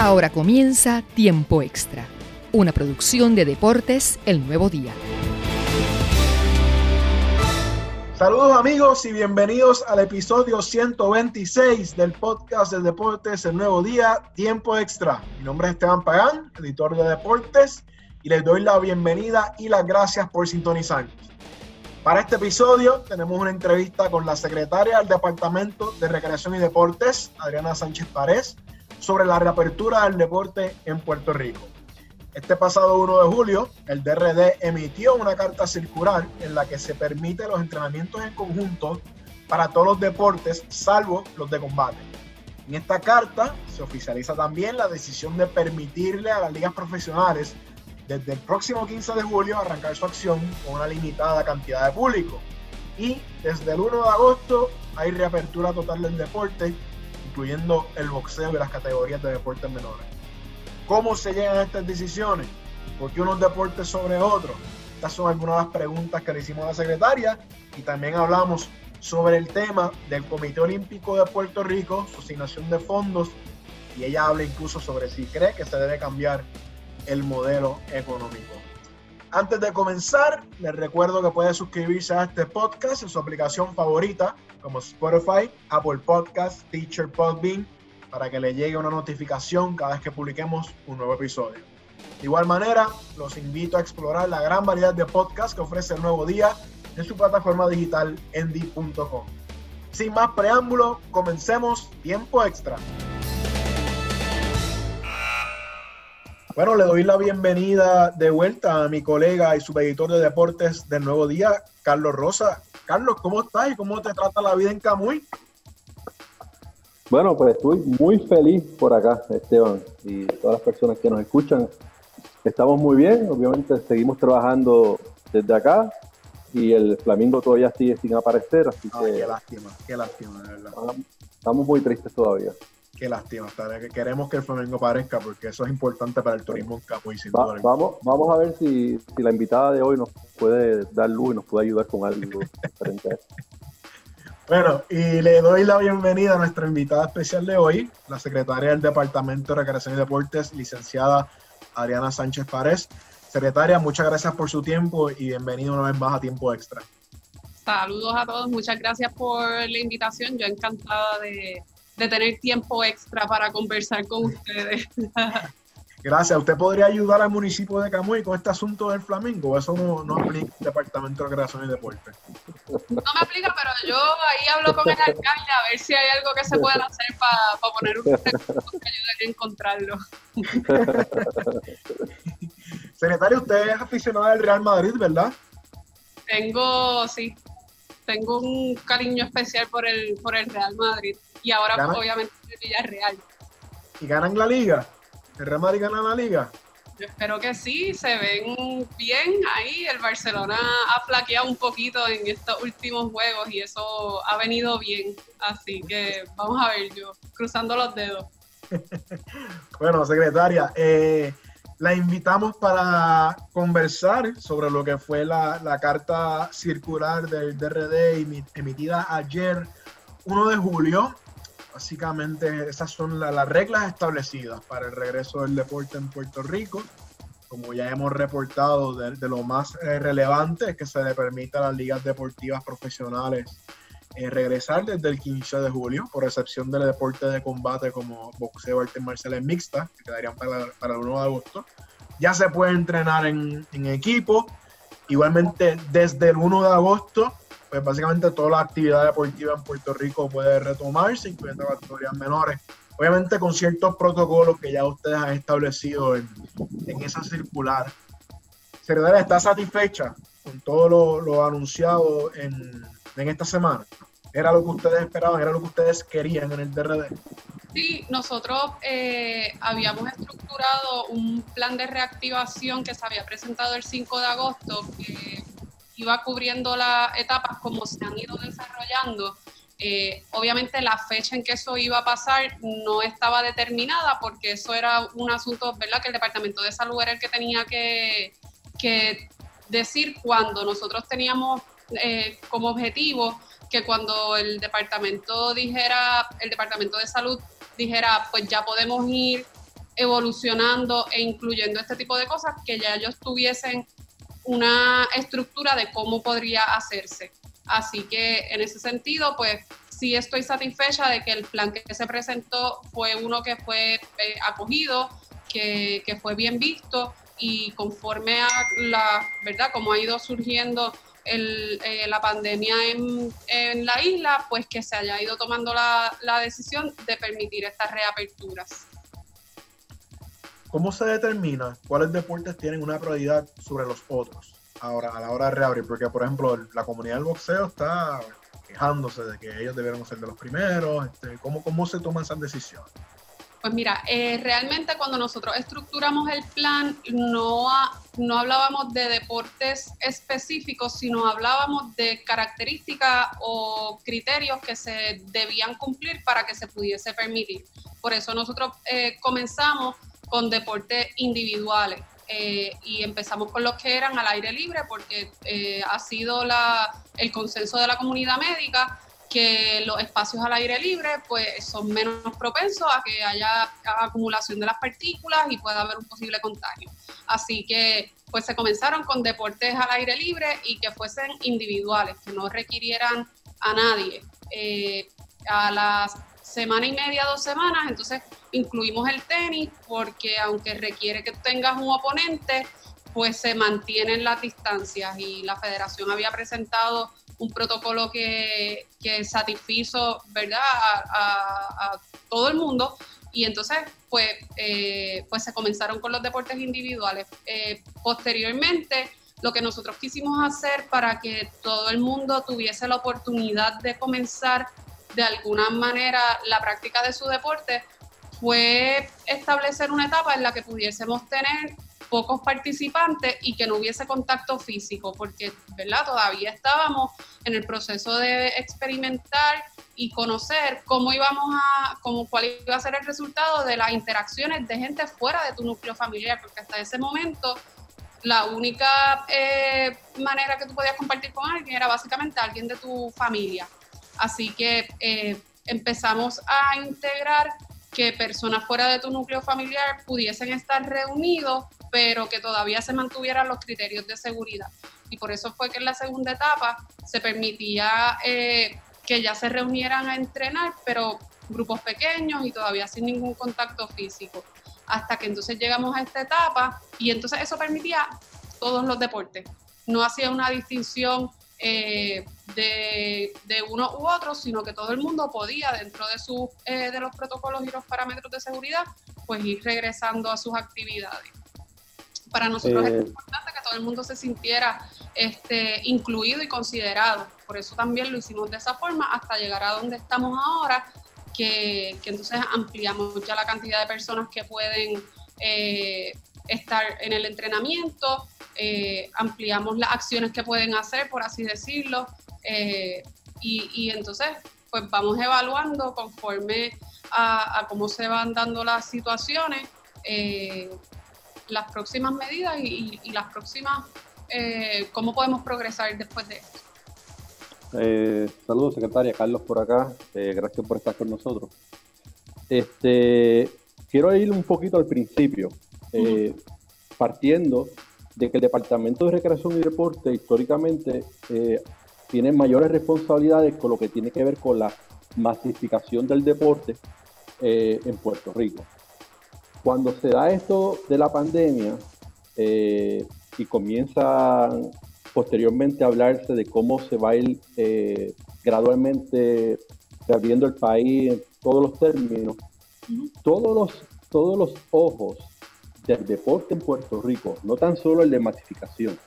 Ahora comienza Tiempo Extra, una producción de Deportes El Nuevo Día. Saludos amigos y bienvenidos al episodio 126 del podcast de Deportes El Nuevo Día, Tiempo Extra. Mi nombre es Esteban Pagán, editor de Deportes, y les doy la bienvenida y las gracias por sintonizarnos. Para este episodio tenemos una entrevista con la secretaria del Departamento de Recreación y Deportes, Adriana Sánchez Párez, sobre la reapertura del deporte en Puerto Rico. Este pasado 1 de julio, el DRD emitió una carta circular en la que se permite los entrenamientos en conjunto para todos los deportes, salvo los de combate. En esta carta se oficializa también la decisión de permitirle a las ligas profesionales desde el próximo 15 de julio arrancar su acción con una limitada cantidad de público. Y desde el 1 de agosto hay reapertura total del deporte incluyendo el boxeo y las categorías de deportes menores. ¿Cómo se llegan a estas decisiones? ¿Por qué unos deportes sobre otros? Estas son algunas de las preguntas que le hicimos a la secretaria y también hablamos sobre el tema del Comité Olímpico de Puerto Rico, su asignación de fondos y ella habla incluso sobre si cree que se debe cambiar el modelo económico. Antes de comenzar, les recuerdo que puede suscribirse a este podcast en su aplicación favorita como Spotify, Apple Podcasts, Teacher Podbean, para que le llegue una notificación cada vez que publiquemos un nuevo episodio. De igual manera, los invito a explorar la gran variedad de podcasts que ofrece el nuevo día en su plataforma digital endy.com. Sin más preámbulo, comencemos tiempo extra. Bueno, le doy la bienvenida de vuelta a mi colega y subeditor de deportes del Nuevo Día, Carlos Rosa. Carlos, ¿cómo estás y cómo te trata la vida en Camuy? Bueno, pues estoy muy feliz por acá, Esteban, y todas las personas que nos escuchan. Estamos muy bien, obviamente seguimos trabajando desde acá y el Flamingo todavía sigue sin aparecer, así que... Qué lástima, qué lástima, de verdad. Estamos muy tristes todavía. Qué lástima, que queremos que el Flamengo aparezca porque eso es importante para el turismo en Camuy. Sin vamos, vamos a ver si, la invitada de hoy nos puede dar luz y nos puede ayudar con algo diferente Bueno, y le doy la bienvenida a nuestra invitada especial de hoy, la secretaria del Departamento de Recreación y Deportes, licenciada Adriana Sánchez Párez. Secretaria, muchas gracias por su tiempo y bienvenido una vez más a Tiempo Extra. Saludos a todos, muchas gracias por la invitación. Yo encantada de de tener tiempo extra para conversar con ustedes. Gracias. ¿Usted podría ayudar al municipio de Camuy con este asunto del Flamingo? Eso no, no aplica al Departamento de Recreación y Deporte. No me aplica, pero yo ahí hablo con el alcalde a ver si hay algo que se pueda hacer para poner un recurso que ayude a encontrarlo. Secretario, usted es aficionado al Real Madrid, ¿verdad? Tengo, sí, tengo un cariño especial por el, por el Real Madrid y ahora pues, obviamente el Villarreal. ¿Y ganan la liga? ¿El Real Madrid gana la liga? Yo espero que sí, se ven bien ahí. El Barcelona ha flaqueado un poquito en estos últimos juegos y eso ha venido bien. Así que vamos a ver yo, cruzando los dedos. bueno, secretaria, eh, la invitamos para conversar sobre lo que fue la, la carta circular del DRD emitida ayer, 1 de julio, Básicamente esas son las reglas establecidas para el regreso del deporte en Puerto Rico. Como ya hemos reportado, de, lo más eh, relevante es que se le permita a las ligas deportivas profesionales eh, regresar desde el 15 de julio, por excepción del deporte de combate como boxeo, artes marciales mixtas, que quedarían para, el 1 de agosto. Ya se puede entrenar en, en equipo. Igualmente, desde el 1 de agosto pues básicamente toda la actividad deportiva en Puerto Rico puede retomarse, incluyendo categorías menores. Obviamente con ciertos protocolos que ya ustedes han establecido en, esa circular. Secretaria, ¿está satisfecha con todo lo, anunciado en, esta semana? ¿Era lo que ustedes esperaban? ¿Era lo que ustedes querían en el DRD? Sí, nosotros eh, habíamos estructurado un plan de reactivación que se había presentado el 5 de agosto, iba cubriendo las etapas como se han ido desarrollando. Eh, obviamente la fecha en que eso iba a pasar no estaba determinada porque eso era un asunto, ¿verdad? Que el Departamento de Salud era el que tenía que, decir cuando nosotros teníamos eh, como objetivo que cuando el departamento dijera, el Departamento de Salud dijera, pues ya podemos ir evolucionando e incluyendo este tipo de cosas que ya ellos tuviesen una estructura de cómo podría hacerse. Así que en ese sentido, pues sí estoy satisfecha de que el plan que se presentó fue uno que fue eh, acogido, que, fue bien visto y conforme a la verdad, como ha ido surgiendo eh, la pandemia en, la isla, pues que se haya ido tomando la, la decisión de permitir estas reaperturas. ¿Cómo se determina cuáles deportes tienen una prioridad sobre los otros ahora a la hora de reabrir? Porque, por ejemplo, la comunidad del boxeo está quejándose de que ellos debieron ser de los primeros. Este, ¿cómo, ¿Cómo se toman esas decisiones? Pues mira, eh, realmente cuando nosotros estructuramos el plan no, no hablábamos de deportes específicos, sino hablábamos de características o criterios que se debían cumplir para que se pudiese permitir. Por eso nosotros eh, comenzamos con deportes individuales. Eh, y empezamos con los que eran al aire libre porque eh, ha sido el consenso de la comunidad médica que los espacios al aire libre pues son menos propensos a que haya acumulación de las partículas y pueda haber un posible contagio. Así que pues se comenzaron con deportes al aire libre y que fuesen individuales, que no requirieran a nadie. Eh, a las semana y media, dos semanas, entonces incluimos el tenis porque aunque requiere que tengas un oponente, pues se mantienen las distancias y la federación había presentado un protocolo que, que satisfizo ¿verdad? A, todo el mundo y entonces pues, eh, pues se comenzaron con los deportes individuales. Eh, posteriormente, lo que nosotros quisimos hacer para que todo el mundo tuviese la oportunidad de comenzar de alguna manera la práctica de su deporte fue establecer una etapa en la que pudiésemos tener pocos participantes y que no hubiese contacto físico, porque ¿verdad? todavía estábamos en el proceso de experimentar y conocer cómo íbamos a, cómo, cuál iba a ser el resultado de las interacciones de gente fuera de tu núcleo familiar, porque hasta ese momento la única eh, manera que tú podías compartir con alguien era básicamente alguien de tu familia. Así que eh, empezamos a integrar que personas fuera de tu núcleo familiar pudiesen estar reunidos, pero que todavía se mantuvieran los criterios de seguridad. Y por eso fue que en la segunda etapa se permitía eh, que ya se reunieran a entrenar, pero grupos pequeños y todavía sin ningún contacto físico. Hasta que entonces llegamos a esta etapa y entonces eso permitía todos los deportes. No hacía una distinción eh, de, uno u otro, sino que todo el mundo podía, dentro de, su, eh, de los protocolos y los parámetros de seguridad, pues ir regresando a sus actividades. Para nosotros es eh. importante que todo el mundo se sintiera este, incluido y considerado. Por eso también lo hicimos de esa forma hasta llegar a donde estamos ahora, que, que entonces ampliamos ya la cantidad de personas que pueden estar en el entrenamiento, eh, ampliamos las acciones que pueden hacer, por así decirlo, eh, y, entonces pues vamos evaluando conforme a, cómo se van dando las situaciones, eh, las próximas medidas y, las próximas, cómo podemos progresar después de esto. saludos, secretaria. Carlos por acá. gracias por estar con nosotros. Este, quiero ir un poquito al principio, partiendo de que el Departamento de Recreación y Deporte históricamente eh, tiene mayores responsabilidades con lo que tiene que ver con la masificación del deporte eh, en Puerto Rico. Cuando se da esto de la pandemia eh, y comienza posteriormente a hablarse de cómo se va a ir gradualmente reabriendo el país en todos los términos, todos los, todos los ojos del deporte en Puerto Rico, no tan solo el de masificación,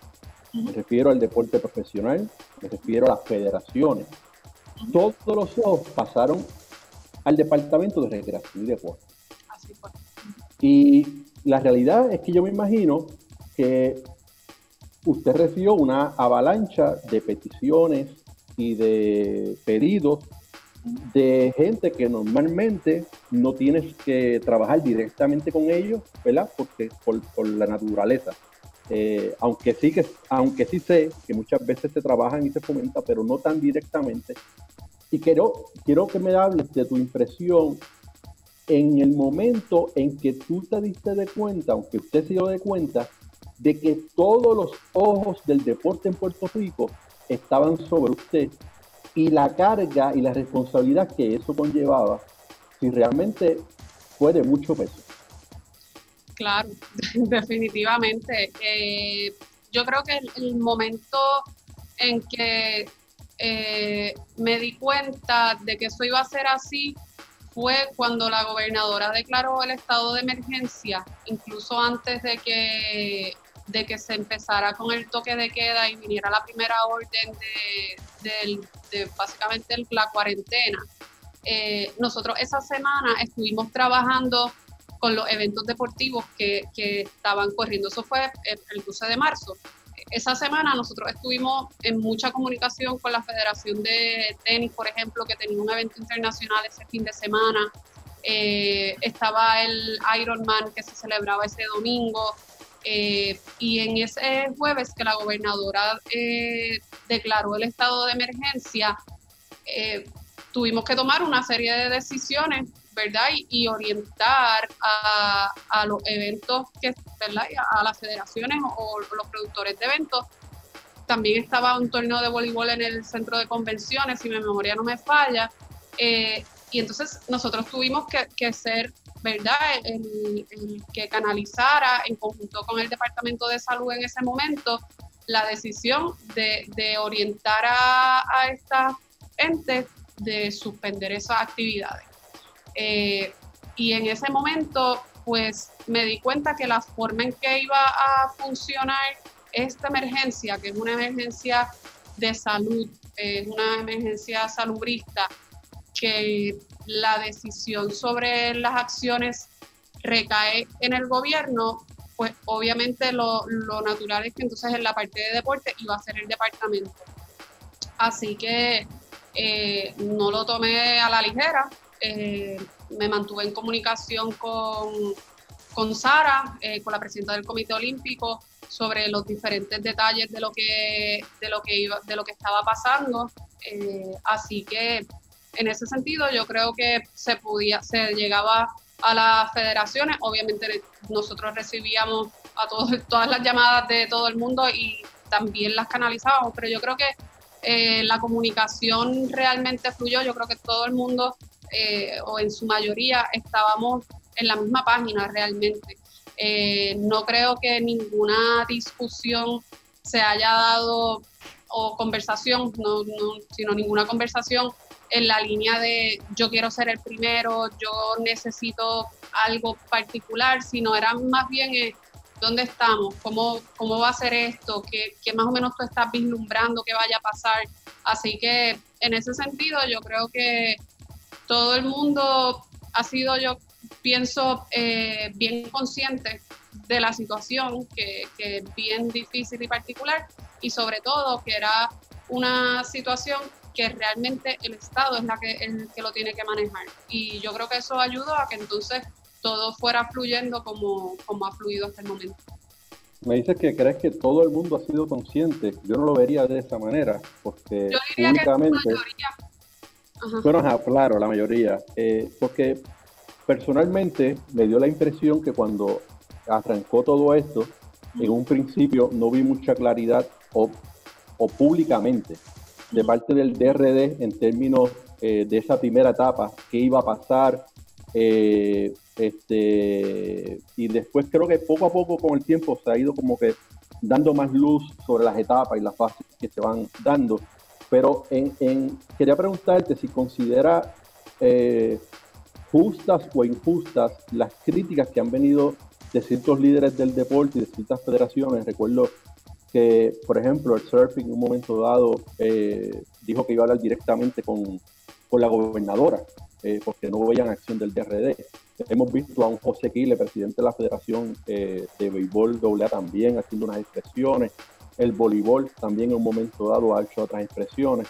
me refiero al deporte profesional, me refiero a las federaciones. Todos los ojos pasaron al Departamento de Recreación y Deporte. Y la realidad es que yo me imagino que usted recibió una avalancha de peticiones y de pedidos de gente que normalmente no tienes que trabajar directamente con ellos, ¿verdad? Porque por, la naturaleza. Eh, aunque, sí que, aunque sí sé que muchas veces se trabajan y se fomenta, pero no tan directamente. Y quiero, quiero que me hables de tu impresión en el momento en que tú te diste de cuenta, aunque usted se dio de cuenta, de que todos los ojos del deporte en Puerto Rico estaban sobre usted y la carga y la responsabilidad que eso conllevaba, si realmente fue de mucho peso. Claro, definitivamente. Eh, yo creo que el, momento en que eh, me di cuenta de que eso iba a ser así fue cuando la gobernadora declaró el estado de emergencia, incluso antes de que de que se empezara con el toque de queda y viniera la primera orden de, básicamente la cuarentena. Eh, nosotros esa semana estuvimos trabajando con los eventos deportivos que, estaban corriendo. Eso fue el, 12 de marzo. Esa semana nosotros estuvimos en mucha comunicación con la Federación de Tenis, por ejemplo, que tenía un evento internacional ese fin de semana. Eh, estaba el Ironman que se celebraba ese domingo. Eh, y en ese jueves que la gobernadora eh, declaró el estado de emergencia, eh, tuvimos que tomar una serie de decisiones, ¿verdad? Y, orientar a, los eventos, que, ¿verdad? A, las federaciones o, los productores de eventos. También estaba un torneo de voleibol en el centro de convenciones, si mi memoria no me falla. y entonces nosotros tuvimos que, que ser ¿verdad? El, que canalizara en conjunto con el Departamento de Salud en ese momento la decisión de, orientar a, a estas entes de suspender esas actividades. Eh, y en ese momento, pues me di cuenta que la forma en que iba a funcionar esta emergencia, que es una emergencia de salud, es una emergencia salubrista, que la decisión sobre las acciones recae en el gobierno, pues obviamente lo, natural es que entonces en la parte de deporte iba a ser el departamento. Así que eh, no lo tomé a la ligera, eh, me mantuve en comunicación con, con Sara, eh, con la presidenta del Comité Olímpico, sobre los diferentes detalles de lo que, de lo que, iba, de lo que estaba pasando. así que en ese sentido yo creo que se podía, se llegaba a las federaciones, obviamente nosotros recibíamos a todos, todas las llamadas de todo el mundo y también las canalizábamos, pero yo creo que eh, la comunicación realmente fluyó, yo creo que todo el mundo eh, o en su mayoría estábamos en la misma página realmente. Eh, no creo que ninguna discusión se haya dado o conversación, no, no, sino ninguna conversación en la línea de yo quiero ser el primero, yo necesito algo particular, sino era más bien eh, dónde estamos, cómo, cómo va a ser esto, ¿Qué, qué más o menos tú estás vislumbrando que vaya a pasar. Así que en ese sentido yo creo que todo el mundo ha sido, yo pienso, eh, bien consciente de la situación, que, que es bien difícil y particular, y sobre todo que era una situación que realmente el Estado es la que, el que lo tiene que manejar. Y yo creo que eso ayudó a que entonces todo fuera fluyendo como, como ha fluido hasta el momento. Me dices que crees que todo el mundo ha sido consciente. Yo no lo vería de esa manera, porque yo diría que la mayoría. Bueno, claro, la mayoría. Eh, porque personalmente me dio la impresión que cuando arrancó todo esto, en un principio no vi mucha claridad o, o públicamente de parte del DRD en términos eh, de esa primera etapa, qué iba a pasar. Eh, este, y después creo que poco a poco con el tiempo se ha ido como que dando más luz sobre las etapas y las fases que se van dando. Pero en, quería preguntarte si considera eh, justas o injustas las críticas que han venido de ciertos líderes del deporte y de ciertas federaciones. Recuerdo que, por ejemplo, el surfing en un momento dado eh, dijo que iba a hablar directamente con, con la gobernadora, eh, porque no veían acción del DRD. Hemos visto a un José Quile, presidente de la Federación eh, de Béisbol AA, también haciendo unas expresiones. El voleibol también en un momento dado ha hecho otras expresiones.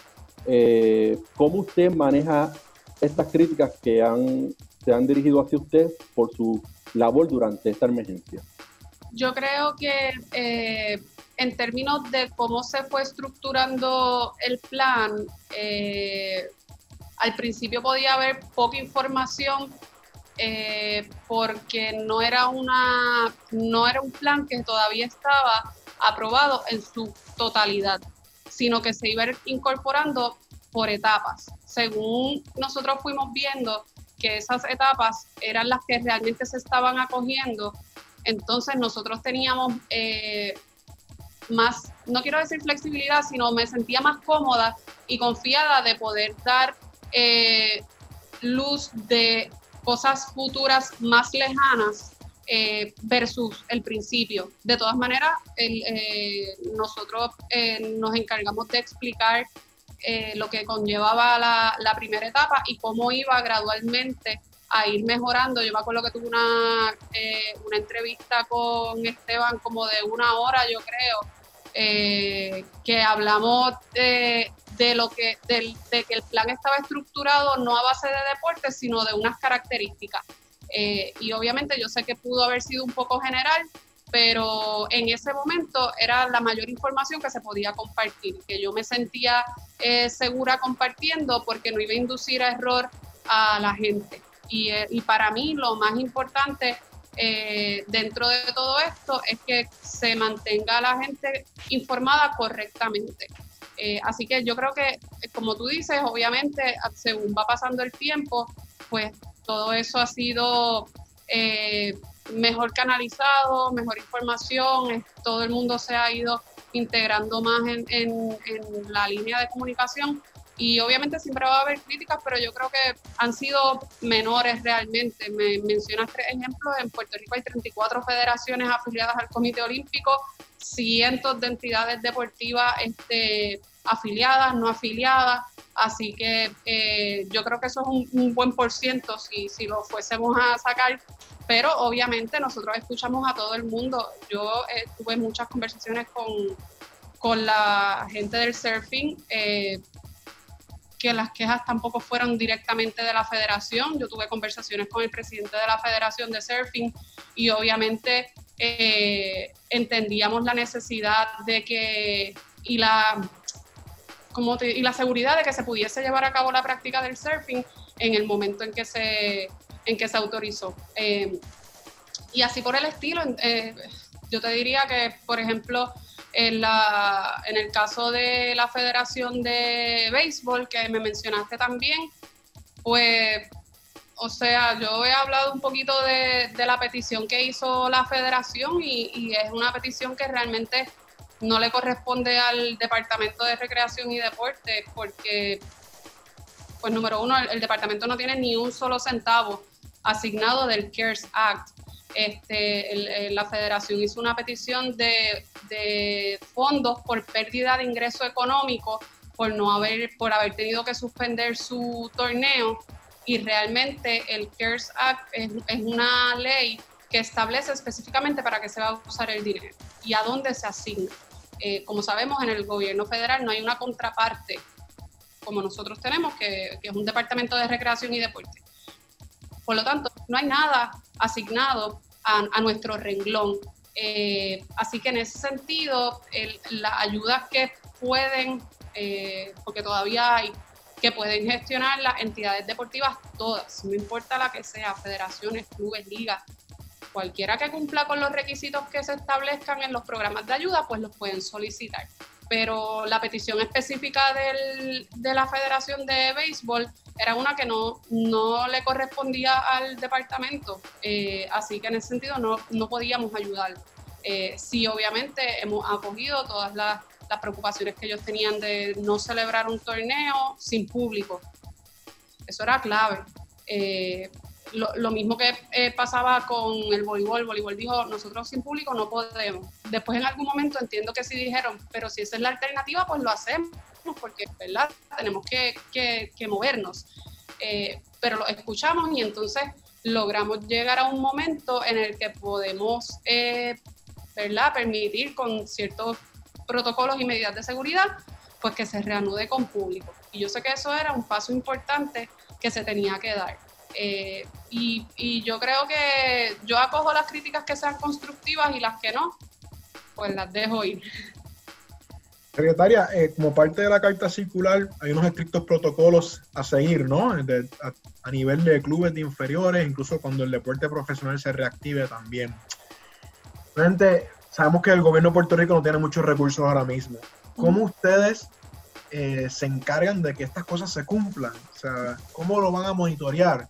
¿Cómo usted maneja estas críticas que han, se han dirigido hacia usted por su labor durante esta emergencia? Yo creo que en términos de cómo se fue estructurando el plan, eh, al principio podía haber poca información eh, porque no era, una, no era un plan que todavía estaba aprobado en su totalidad, sino que se iba incorporando por etapas. Según nosotros fuimos viendo que esas etapas eran las que realmente se estaban acogiendo, entonces nosotros teníamos eh, más, no quiero decir flexibilidad, sino me sentía más cómoda y confiada de poder dar eh, luz de cosas futuras más lejanas eh, versus el principio. De todas maneras, eh, nosotros nos encargamos de explicar lo que conllevaba la, primera etapa y cómo iba gradualmente a ir mejorando. Yo me acuerdo que tuve una, una entrevista con Esteban como de una hora, yo creo, eh, que hablamos de, lo que, de, que el plan estaba estructurado no a base de deportes, sino de unas características. Eh, y obviamente yo sé que pudo haber sido un poco general, pero en ese momento era la mayor información que se podía compartir, que yo me sentía eh, segura compartiendo porque no iba a inducir a error a la gente. Y, y para mí lo más importante eh, dentro de todo esto es que se mantenga la gente informada correctamente. Eh, así que yo creo que, como tú dices, obviamente, según va pasando el tiempo, pues todo eso ha sido eh, mejor canalizado, mejor información, todo el mundo se ha ido integrando más en la línea de comunicación y obviamente siempre va a haber críticas, pero yo creo que han sido menores realmente. Me mencionas tres ejemplos. En Puerto Rico hay 34 federaciones afiliadas al Comité Olímpico, cientos de entidades deportivas este, afiliadas, no afiliadas. Así que eh, yo creo que eso es un, buen por ciento si, si lo fuésemos a sacar. Pero obviamente nosotros escuchamos a todo el mundo. Yo tuve muchas conversaciones con, con la gente del surfing. Eh, que las quejas tampoco fueron directamente de la federación. Yo tuve conversaciones con el presidente de la Federación de Surfing y obviamente eh, entendíamos la necesidad de que y la como y la seguridad de que se pudiese llevar a cabo la práctica del surfing en el momento en que se en que se autorizó. Eh, y así por el estilo, eh, yo te diría que, por ejemplo, en, la, en el caso de la Federación de Béisbol, que me mencionaste también, pues, o sea, yo he hablado un poquito de, la petición que hizo la federación y, es una petición que realmente no le corresponde al Departamento de Recreación y Deporte porque, pues número uno, el departamento no tiene ni un solo centavo asignado del CARES Act este, la federación hizo una petición de, fondos por pérdida de ingreso económico por no haber, por haber tenido que suspender su torneo y realmente el CARES Act es, una ley que establece específicamente para qué se va a usar el dinero y a dónde se asigna. Eh, como sabemos, en el gobierno federal no hay una contraparte como nosotros tenemos, que es un departamento de recreación y deporte. Por lo tanto, no hay nada asignado a, nuestro renglón. Eh, así que en ese sentido, las ayudas que pueden, eh, porque todavía hay, que pueden gestionar las entidades deportivas todas, no importa la que sea, federaciones, clubes, ligas, cualquiera que cumpla con los requisitos que se establezcan en los programas de ayuda, pues los pueden solicitar. Pero la petición específica del, de la Federación de Béisbol era una que no, no le correspondía al departamento, eh, así que en ese sentido no, no podíamos ayudar. Eh, sí, obviamente hemos acogido todas las, las, preocupaciones que ellos tenían de no celebrar un torneo sin público. Eso era clave. Eh, lo, lo, mismo que pasaba con el voleibol, el voleibol dijo, nosotros sin público no podemos. Después en algún momento entiendo que sí dijeron, pero si esa es la alternativa, pues lo hacemos porque ¿verdad? tenemos que, que, movernos. Eh, pero lo escuchamos y entonces logramos llegar a un momento en el que podemos eh, ¿verdad? permitir con ciertos protocolos y medidas de seguridad pues que se reanude con público. Y yo sé que eso era un paso importante que se tenía que dar. Eh, y, y, yo creo que yo acojo las críticas que sean constructivas y las que no, pues las dejo ir. Secretaria, eh, como parte de la carta circular hay unos estrictos protocolos a seguir, ¿no? a, nivel de clubes de inferiores, incluso cuando el deporte profesional se reactive también. Realmente sabemos que el gobierno de Puerto Rico no tiene muchos recursos ahora mismo. ¿Cómo ustedes eh, se encargan de que estas cosas se cumplan? O sea, ¿cómo lo van a monitorear?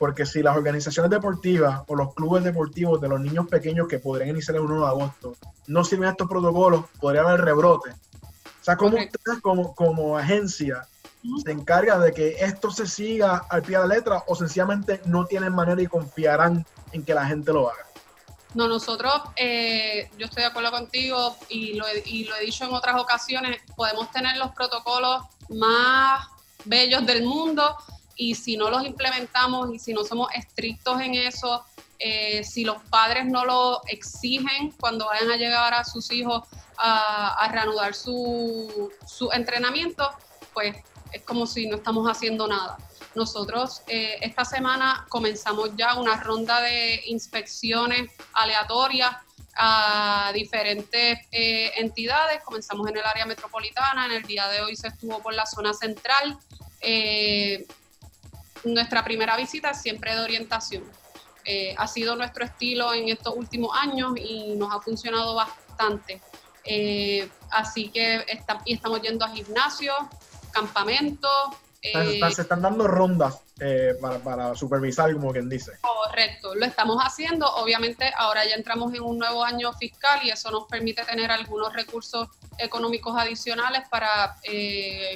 Porque si las organizaciones deportivas o los clubes deportivos de los niños pequeños que podrían iniciar el 1 de agosto no sirven estos protocolos, podría haber rebrote. O sea, ¿cómo ustedes como, como agencia se encarga de que esto se siga al pie de la letra o sencillamente no tienen manera y confiarán en que la gente lo haga? No, nosotros, eh, yo estoy de acuerdo contigo y lo, he, y lo he dicho en otras ocasiones, podemos tener los protocolos más bellos del mundo y si no los implementamos y si no somos estrictos en eso, eh, si los padres no lo exigen cuando vayan a llegar a sus hijos a, reanudar su, entrenamiento, pues es como si no estamos haciendo nada. Nosotros eh, esta semana comenzamos ya una ronda de inspecciones aleatorias a diferentes eh, entidades. Comenzamos en el área metropolitana, en el día de hoy se estuvo por la zona central. Nuestra primera visita siempre de orientación eh, ha sido nuestro estilo en estos últimos años y nos ha funcionado bastante. Eh, así que y estamos yendo a gimnasios, campamentos. Eh, se están dando rondas para, para, supervisar, como quien dice. Correcto, lo estamos haciendo. Obviamente ahora ya entramos en un nuevo año fiscal y eso nos permite tener algunos recursos económicos adicionales para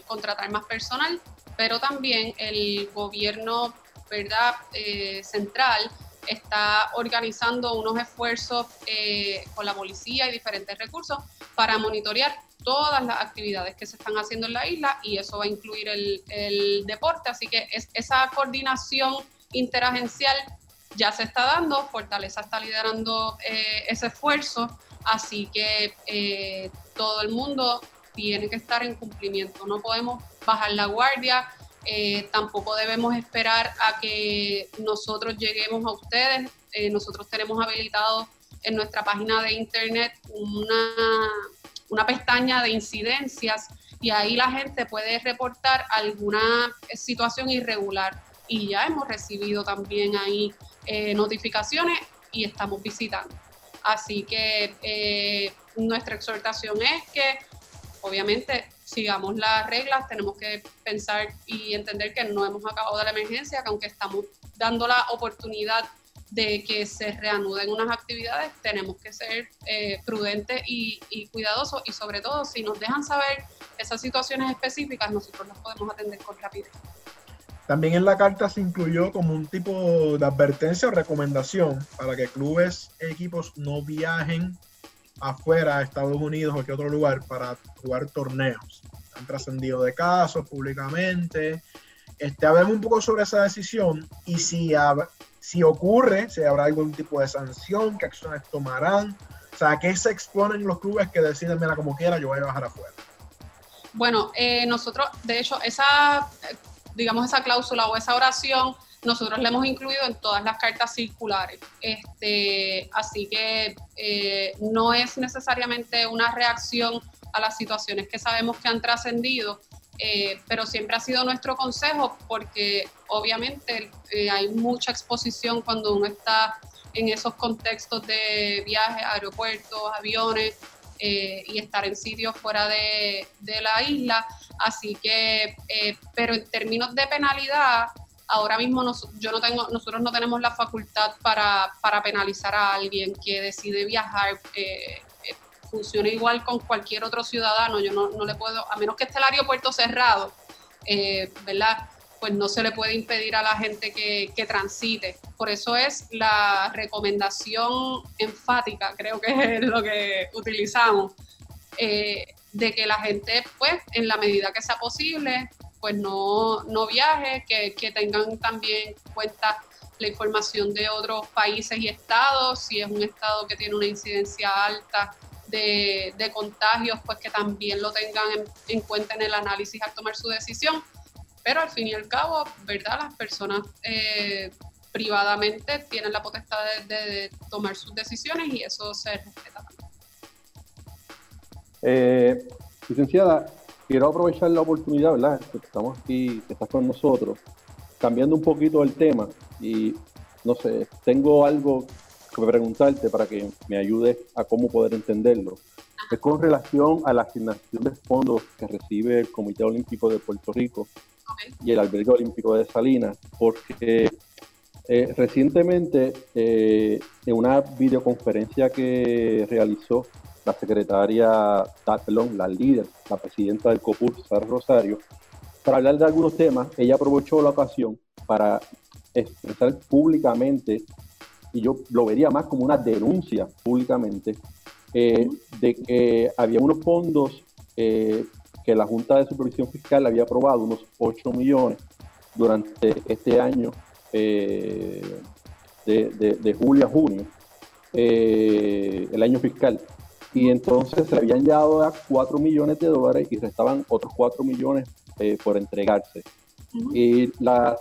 contratar más personal, pero también el gobierno ¿verdad? central está organizando unos esfuerzos eh, con la policía y diferentes recursos para monitorear todas las actividades que se están haciendo en la isla y eso va a incluir el, deporte. Así que es, esa coordinación interagencial ya se está dando, Fortaleza está liderando eh, ese esfuerzo, así que eh, todo el mundo tiene que estar en cumplimiento, no podemos bajar la guardia, eh, tampoco debemos esperar a que nosotros lleguemos a ustedes. Eh, nosotros tenemos habilitado en nuestra página de internet una, una pestaña de incidencias y ahí la gente puede reportar alguna situación irregular. Y ya hemos recibido también ahí eh, notificaciones y estamos visitando. Así que nuestra exhortación es que obviamente sigamos las reglas, tenemos que pensar y entender que no hemos acabado la emergencia, que aunque estamos dando la oportunidad de que se reanuden unas actividades, tenemos que ser eh, prudentes y, cuidadosos y sobre todo si nos dejan saber esas situaciones específicas, nosotros las podemos atender con rapidez. También en la carta se incluyó como un tipo de advertencia o recomendación para que clubes e equipos no viajen afuera, Estados Unidos o cualquier otro lugar, para jugar torneos. Han trascendido de casos públicamente. Este, hablemos un poco sobre esa decisión y si, si ocurre, si habrá algún tipo de sanción, qué acciones tomarán. O sea, ¿qué se exponen los clubes que deciden, mira, como quiera, yo voy a bajar afuera? Bueno, eh, nosotros, de hecho, esa, digamos, esa cláusula o esa oración nosotros la hemos incluido en todas las cartas circulares. Este, así que eh, no es necesariamente una reacción a las situaciones que sabemos que han trascendido, eh, pero siempre ha sido nuestro consejo porque obviamente eh, hay mucha exposición cuando uno está en esos contextos de viajes, aeropuertos, aviones y estar en sitios fuera de, de la isla. Así que, pero en términos de penalidad, ahora mismo yo no tengo, nosotros no tenemos la facultad para, penalizar a alguien que decide viajar. Eh, eh, funciona igual con cualquier otro ciudadano. Yo no, le puedo, a menos que esté el aeropuerto cerrado, eh, ¿verdad? Pues no se le puede impedir a la gente que, transite. Por eso es la recomendación enfática, creo que es lo que utilizamos, de que la gente, pues, en la medida que sea posible, pues no, no viaje, que, tengan también en cuenta la información de otros países y estados, si es un estado que tiene una incidencia alta de, contagios, pues que también lo tengan en, cuenta en el análisis al tomar su decisión. Pero al fin y al cabo, ¿verdad? Las personas eh, privadamente tienen la potestad de, tomar sus decisiones y eso se respeta. Eh, Licenciada, quiero aprovechar la oportunidad, ¿verdad? Que estamos aquí, que estás con nosotros, cambiando un poquito el tema y no sé, tengo algo que preguntarte para que me ayudes a cómo poder entenderlo. Es con relación a la asignación de fondos que recibe el Comité Olímpico de Puerto Rico y el Albergue Olímpico de Salinas, porque eh, recientemente eh, en una videoconferencia que realizó la secretaria, perdón, la líder, la presidenta del COPUR, Sara Rosario, para hablar de algunos temas, ella aprovechó la ocasión para expresar públicamente, y yo lo vería más como una denuncia públicamente, eh, de que había unos fondos eh, que la Junta de Supervisión Fiscal había aprobado, unos 8 millones durante este año, eh, de, julio a junio, el año fiscal. Y entonces se habían llegado a 4 millones de dólares y restaban otros 4 millones por entregarse. Y la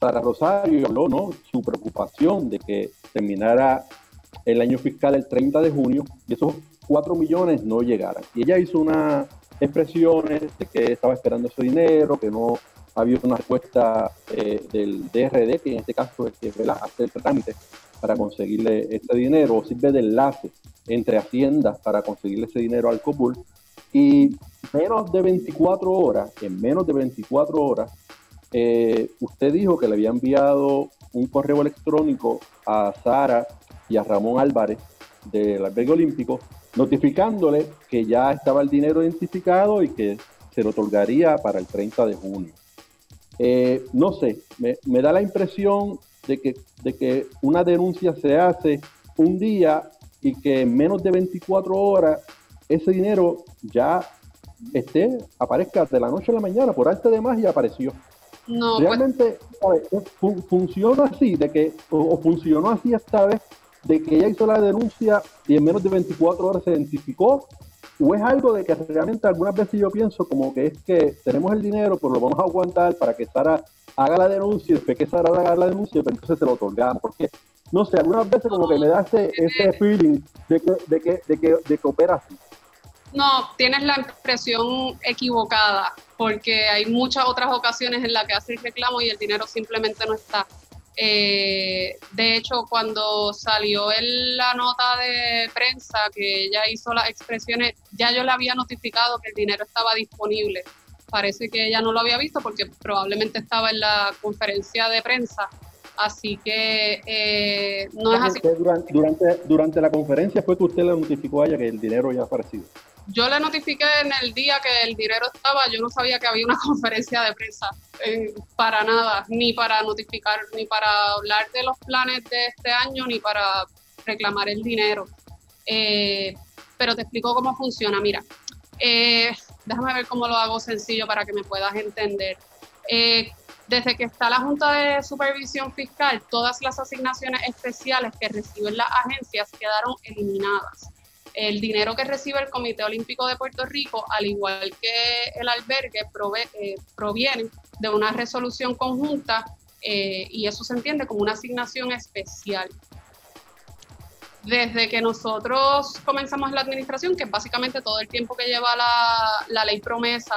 Sara Rosario habló, ¿no? Su preocupación de que terminara el año fiscal el 30 de junio y esos 4 millones no llegaran. Y ella hizo unas expresiones de que estaba esperando ese dinero, que no había una respuesta eh, del DRD, que en este caso es que hace el trámite para conseguirle ese dinero, o sirve de enlace entre haciendas para conseguirle ese dinero al COPUL. Y menos de 24 horas, en menos de 24 horas, eh, usted dijo que le había enviado un correo electrónico a Sara y a Ramón Álvarez del albergue olímpico, notificándole que ya estaba el dinero identificado y que se lo otorgaría para el 30 de junio. Eh, no sé, me, da la impresión de que, de que una denuncia se hace un día y que en menos de 24 horas ese dinero ya esté, aparezca de la noche a la mañana por arte de magia apareció. No, pues Realmente funciona así, de que, o, funcionó así esta vez, de que ella hizo la denuncia y en menos de 24 horas se identificó, o es algo de que realmente algunas veces yo pienso como que es que tenemos el dinero, pero lo vamos a aguantar para que Sara haga la denuncia y después que Sara haga la denuncia, pero entonces se lo otorgamos, porque no sé, algunas veces como que me da ese, ese feeling de que, de que, de que, opera así. No, tienes la impresión equivocada, porque hay muchas otras ocasiones en las que hace el reclamo y el dinero simplemente no está. Eh, de hecho, cuando salió la nota de prensa que ella hizo las expresiones, ya yo le había notificado que el dinero estaba disponible. Parece que ella no lo había visto porque probablemente estaba en la conferencia de prensa. Así que eh, no es así. Durante, durante, durante la conferencia fue que usted le notificó a ella que el dinero ya ha aparecido yo le notifiqué en el día que el dinero estaba, yo no sabía que había una conferencia de prensa, para nada, ni para notificar, ni para hablar de los planes de este año, ni para reclamar el dinero. Eh, pero te explico cómo funciona. Mira, eh, déjame ver cómo lo hago sencillo para que me puedas entender. Desde que está la Junta de Supervisión Fiscal, todas las asignaciones especiales que reciben las agencias quedaron eliminadas el dinero que recibe el Comité Olímpico de Puerto Rico, al igual que el albergue, eh, proviene de una resolución conjunta eh, y eso se entiende como una asignación especial. Desde que nosotros comenzamos la administración, que es básicamente todo el tiempo que lleva la, ley promesa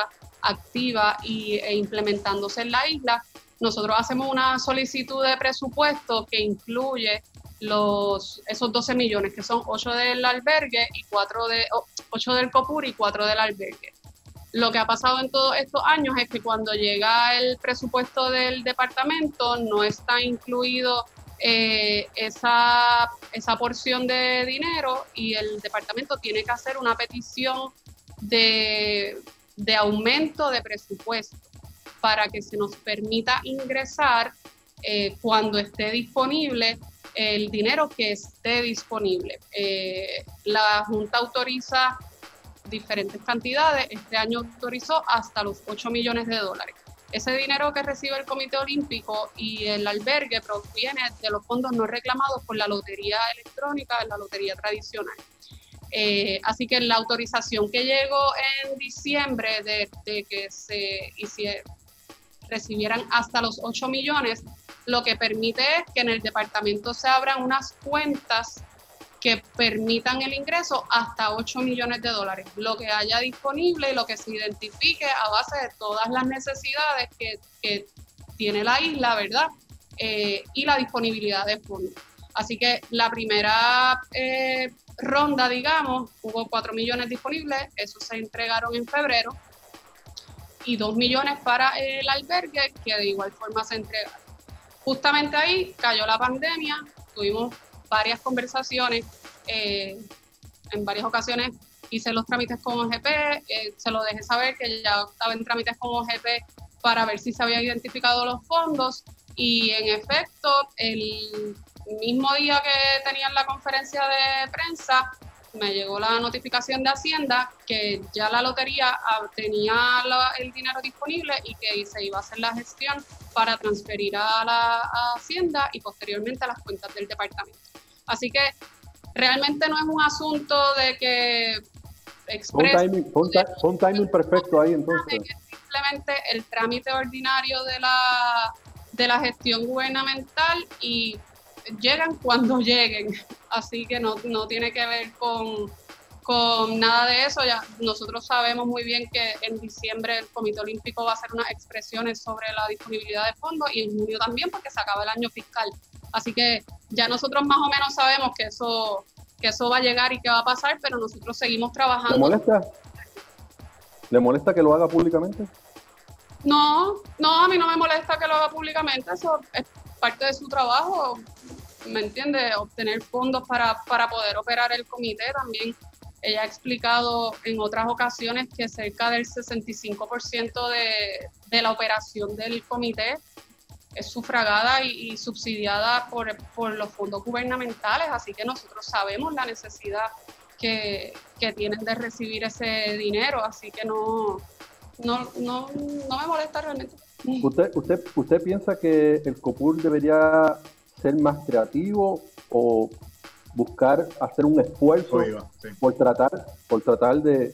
activa y, e implementándose en la isla, nosotros hacemos una solicitud de presupuesto que incluye los, esos 12 millones, que son 8 del albergue y 4 de, 8 del COPUR y 4 del albergue. Lo que ha pasado en todos estos años es que cuando llega el presupuesto del departamento no está incluido eh, esa, esa porción de dinero y el departamento tiene que hacer una petición de, de aumento de presupuesto para que se nos permita ingresar eh, cuando esté disponible el dinero que esté disponible. Eh, la Junta autoriza diferentes cantidades, este año autorizó hasta los 8 millones de dólares. Ese dinero que recibe el Comité Olímpico y el albergue proviene de los fondos no reclamados por la lotería electrónica, la lotería tradicional. Eh, así que la autorización que llegó en diciembre de, que se recibieran hasta los 8 millones, lo que permite es que en el departamento se abran unas cuentas que permitan el ingreso hasta 8 millones de dólares, lo que haya disponible y lo que se identifique a base de todas las necesidades que, tiene la isla, ¿verdad? Eh, y la disponibilidad de fondos. Así que la primera eh, ronda, digamos, hubo 4 millones disponibles, esos se entregaron en febrero, y 2 millones para el albergue, que de igual forma se entregaron. Justamente ahí cayó la pandemia, tuvimos varias conversaciones, eh, en varias ocasiones hice los trámites con OGP, eh, se lo dejé saber que ya estaba en trámites con OGP para ver si se habían identificado los fondos y en efecto el mismo día que tenían la conferencia de prensa me llegó la notificación de Hacienda que ya la lotería ah, tenía el dinero disponible y que se iba a hacer la gestión para transferir a la Hacienda y posteriormente a las cuentas del departamento. Así que realmente no es un asunto de que un timing, perfecto ahí entonces. simplemente el trámite ordinario de la, de la gestión gubernamental y llegan cuando lleguen. Así que no, no tiene que ver con, con nada de eso. Ya nosotros sabemos muy bien que en diciembre el Comité Olímpico va a hacer unas expresiones sobre la disponibilidad de fondos y en junio también porque se acaba el año fiscal. Así que ya nosotros más o menos sabemos que eso, que eso va a llegar y que va a pasar, pero nosotros seguimos trabajando. ¿Le molesta? ¿Le molesta que lo haga públicamente? No, no, a mí no me molesta que lo haga públicamente, eso es parte de su trabajo, ¿me entiende? Obtener fondos para, para poder operar el comité también. Ella ha explicado en otras ocasiones que cerca del 65% de, de la operación del comité es sufragada y, subsidiada por, los fondos gubernamentales, así que nosotros sabemos la necesidad que, tienen de recibir ese dinero, así que no, no, no, no me molesta realmente. ¿Usted, usted, ¿Usted piensa que el COPUR debería ser más creativo o buscar hacer un esfuerzo por tratar, por tratar de,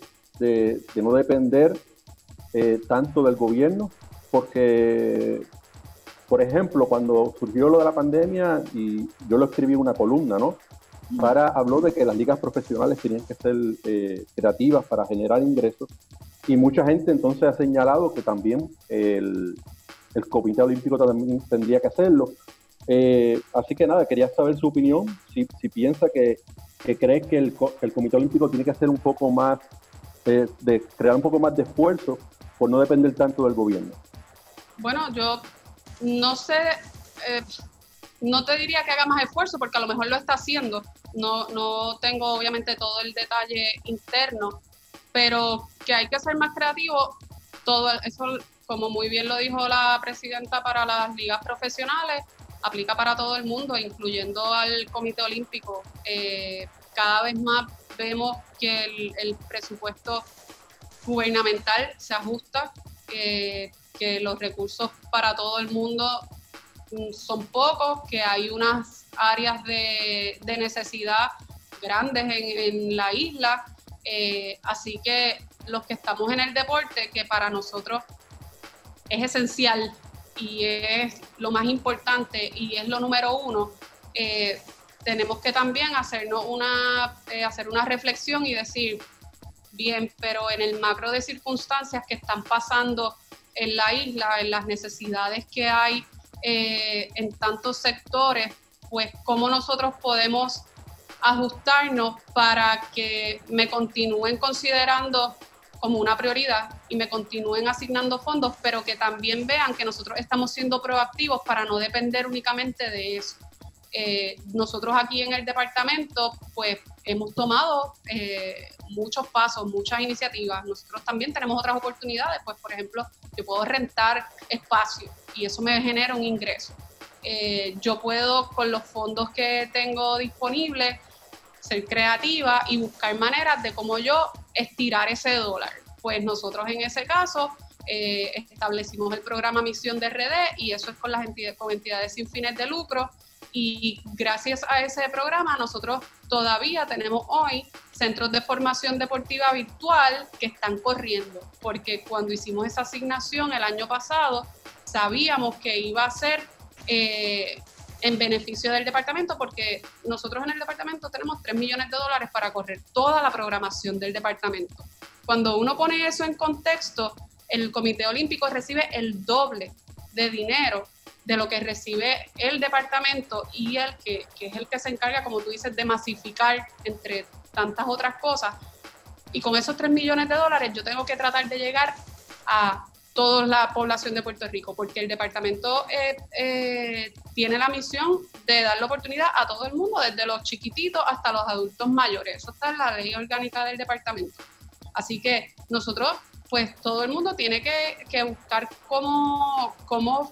no depender eh, tanto del gobierno? Porque por ejemplo, cuando surgió lo de la pandemia, y yo lo escribí en una columna, ¿no? Para, habló de que las ligas profesionales tenían que ser eh, creativas para generar ingresos. Y mucha gente entonces ha señalado que también el, el Comité Olímpico también tendría que hacerlo. Eh, así que nada, quería saber su opinión, si, si piensa que, que cree que el, el, Comité Olímpico tiene que hacer un poco más, eh, de crear un poco más de esfuerzo por no depender tanto del gobierno. Bueno, yo no sé, eh, no te diría que haga más esfuerzo porque a lo mejor lo está haciendo. No, no tengo obviamente todo el detalle interno, pero que hay que ser más creativo, todo eso, como muy bien lo dijo la presidenta para las ligas profesionales, aplica para todo el mundo, incluyendo al Comité Olímpico. Eh, cada vez más vemos que el, presupuesto gubernamental se ajusta, que que los recursos para todo el mundo mm, son pocos, que hay unas áreas de, necesidad grandes en, la isla. Eh, así que los que estamos en el deporte, que para nosotros es esencial y es lo más importante y es lo número uno, eh, tenemos que también hacernos una, eh, hacer una reflexión y decir, bien, pero en el macro de circunstancias que están pasando en la isla, en las necesidades que hay en tantos sectores, pues cómo nosotros podemos ajustarnos para que me continúen considerando como una prioridad y me continúen asignando fondos, pero que también vean que nosotros estamos siendo proactivos para no depender únicamente de eso. Eh, nosotros aquí en el departamento, pues hemos tomado eh, muchos pasos, muchas iniciativas. Nosotros también tenemos otras oportunidades, pues por ejemplo, yo puedo rentar espacio y eso me genera un ingreso. Eh, yo puedo, con los fondos que tengo disponibles, ser creativa y buscar maneras de cómo yo estirar ese dólar. Pues nosotros en ese caso establecimos el programa Misión de RD y eso es con las entidades, con entidades sin fines de lucro y gracias a ese programa nosotros todavía tenemos hoy centros de formación deportiva virtual que están corriendo, porque cuando hicimos esa asignación el año pasado sabíamos que iba a ser eh, en beneficio del departamento porque nosotros en el departamento tenemos 3 millones de dólares para correr toda la programación del departamento. Cuando uno pone eso en contexto, el Comité Olímpico recibe el doble de dinero de lo que recibe el departamento y el que, que es el que se encarga, como tú dices, de masificar entre tantas otras cosas. Y con esos 3 millones de dólares yo tengo que tratar de llegar a toda la población de Puerto Rico, porque el departamento eh, eh, tiene la misión de dar la oportunidad a todo el mundo, desde los chiquititos hasta los adultos mayores. Eso está en la ley orgánica del departamento. Así que nosotros, pues todo el mundo tiene que, buscar cómo, cómo,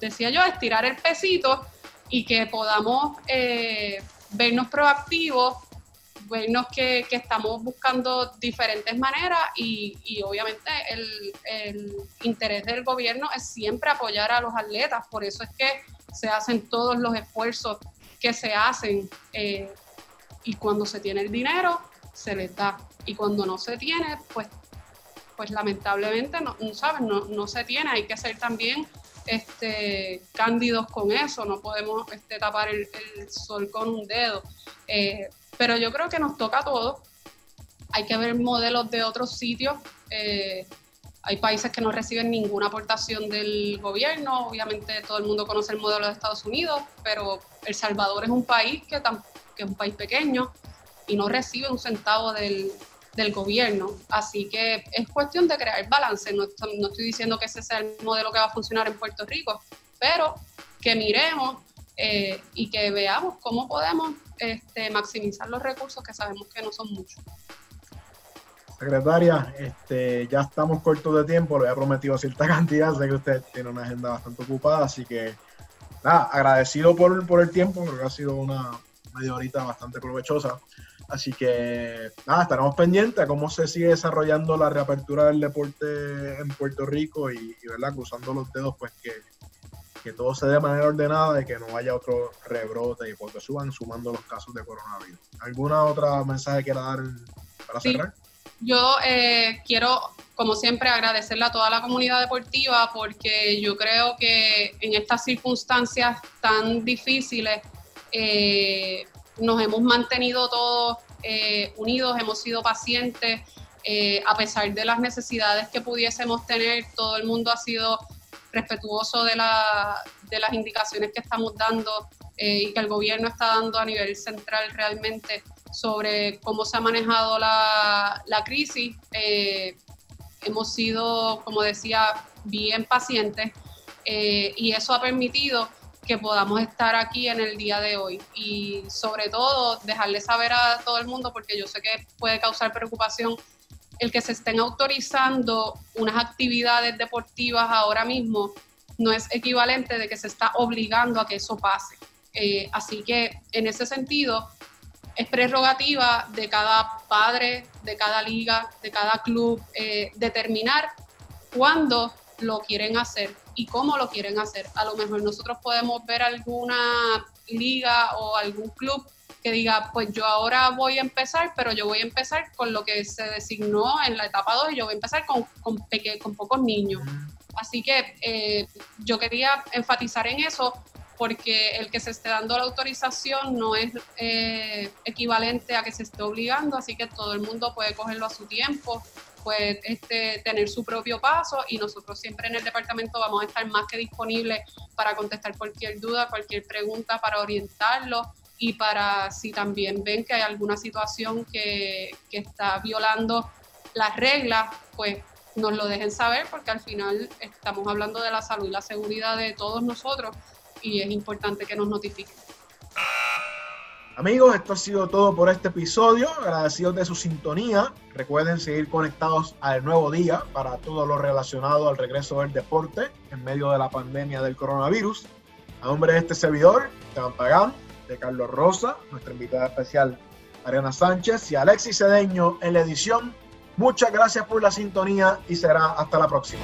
decía yo, estirar el pesito y que podamos eh, vernos proactivos vernos que, estamos buscando diferentes maneras y, obviamente el, interés del gobierno es siempre apoyar a los atletas, por eso es que se hacen todos los esfuerzos que se hacen eh, y cuando se tiene el dinero se les da y cuando no se tiene pues pues lamentablemente no, ¿saben? No, no se tiene, hay que ser también este, cándidos con eso, no podemos este, tapar el, sol con un dedo. Eh, pero yo creo que nos toca a todos. Hay que ver modelos de otros sitios. Eh, hay países que no reciben ninguna aportación del gobierno. Obviamente todo el mundo conoce el modelo de Estados Unidos, pero El Salvador es un país que es un país pequeño y no recibe un centavo del, del gobierno. Así que es cuestión de crear balance. No, no, estoy diciendo que ese sea el modelo que va a funcionar en Puerto Rico, pero que miremos eh, y que veamos cómo podemos este, maximizar los recursos que sabemos que no son muchos. Secretaria, este, ya estamos cortos de tiempo, le había prometido cierta cantidad, sé que usted tiene una agenda bastante ocupada, así que nada, agradecido por, por el tiempo, creo que ha sido una media horita bastante provechosa. Así que nada, estaremos pendientes a cómo se sigue desarrollando la reapertura del deporte en Puerto Rico y, y ¿verdad? cruzando los dedos, pues que que todo se dé de manera ordenada y que no haya otro rebrote y porque suban sumando los casos de coronavirus. ¿Alguna otra mensaje quiera dar para cerrar? Yo eh, quiero, como siempre, agradecerle a toda la comunidad deportiva porque yo creo que en estas circunstancias tan difíciles eh, nos hemos mantenido todos eh, unidos, hemos sido pacientes. a pesar de las necesidades que pudiésemos tener, todo el mundo ha sido respetuoso de, la, de las indicaciones que estamos dando eh, y que el gobierno está dando a nivel central realmente sobre cómo se ha manejado la, la crisis. Eh, hemos sido, como decía, bien pacientes eh, y eso ha permitido que podamos estar aquí en el día de hoy y sobre todo dejarle saber a todo el mundo porque yo sé que puede causar preocupación el que se estén autorizando unas actividades deportivas ahora mismo no es equivalente de que se está obligando a que eso pase. Eh, así que en ese sentido es prerrogativa de cada padre, de cada liga, de cada club, eh, determinar cuándo lo quieren hacer y cómo lo quieren hacer. A lo mejor nosotros podemos ver alguna liga o algún club que diga, pues yo ahora voy a empezar, pero yo voy a empezar con lo que se designó en la etapa 2 y yo voy a empezar con, con, con pocos niños. Así que eh, yo quería enfatizar en eso porque el que se esté dando la autorización no es eh, equivalente a que se esté obligando, así que todo el mundo puede cogerlo a su tiempo, puede este, tener su propio paso y nosotros siempre en el departamento vamos a estar más que disponibles para contestar cualquier duda, cualquier pregunta, para orientarlo y para si también ven que hay alguna situación que, que está violando las reglas, pues nos lo dejen saber porque al final estamos hablando de la salud y la seguridad de todos nosotros y es importante que nos notifiquen. Amigos, esto ha sido todo por este episodio. Agradecidos de su sintonía. Recuerden seguir conectados al nuevo día para todo lo relacionado al regreso del deporte en medio de la pandemia del coronavirus. A nombre de este servidor, Esteban Pagán, de Carlos Rosa, nuestra invitada especial Ariana Sánchez y Alexis Cedeño en la edición. Muchas gracias por la sintonía y será hasta la próxima.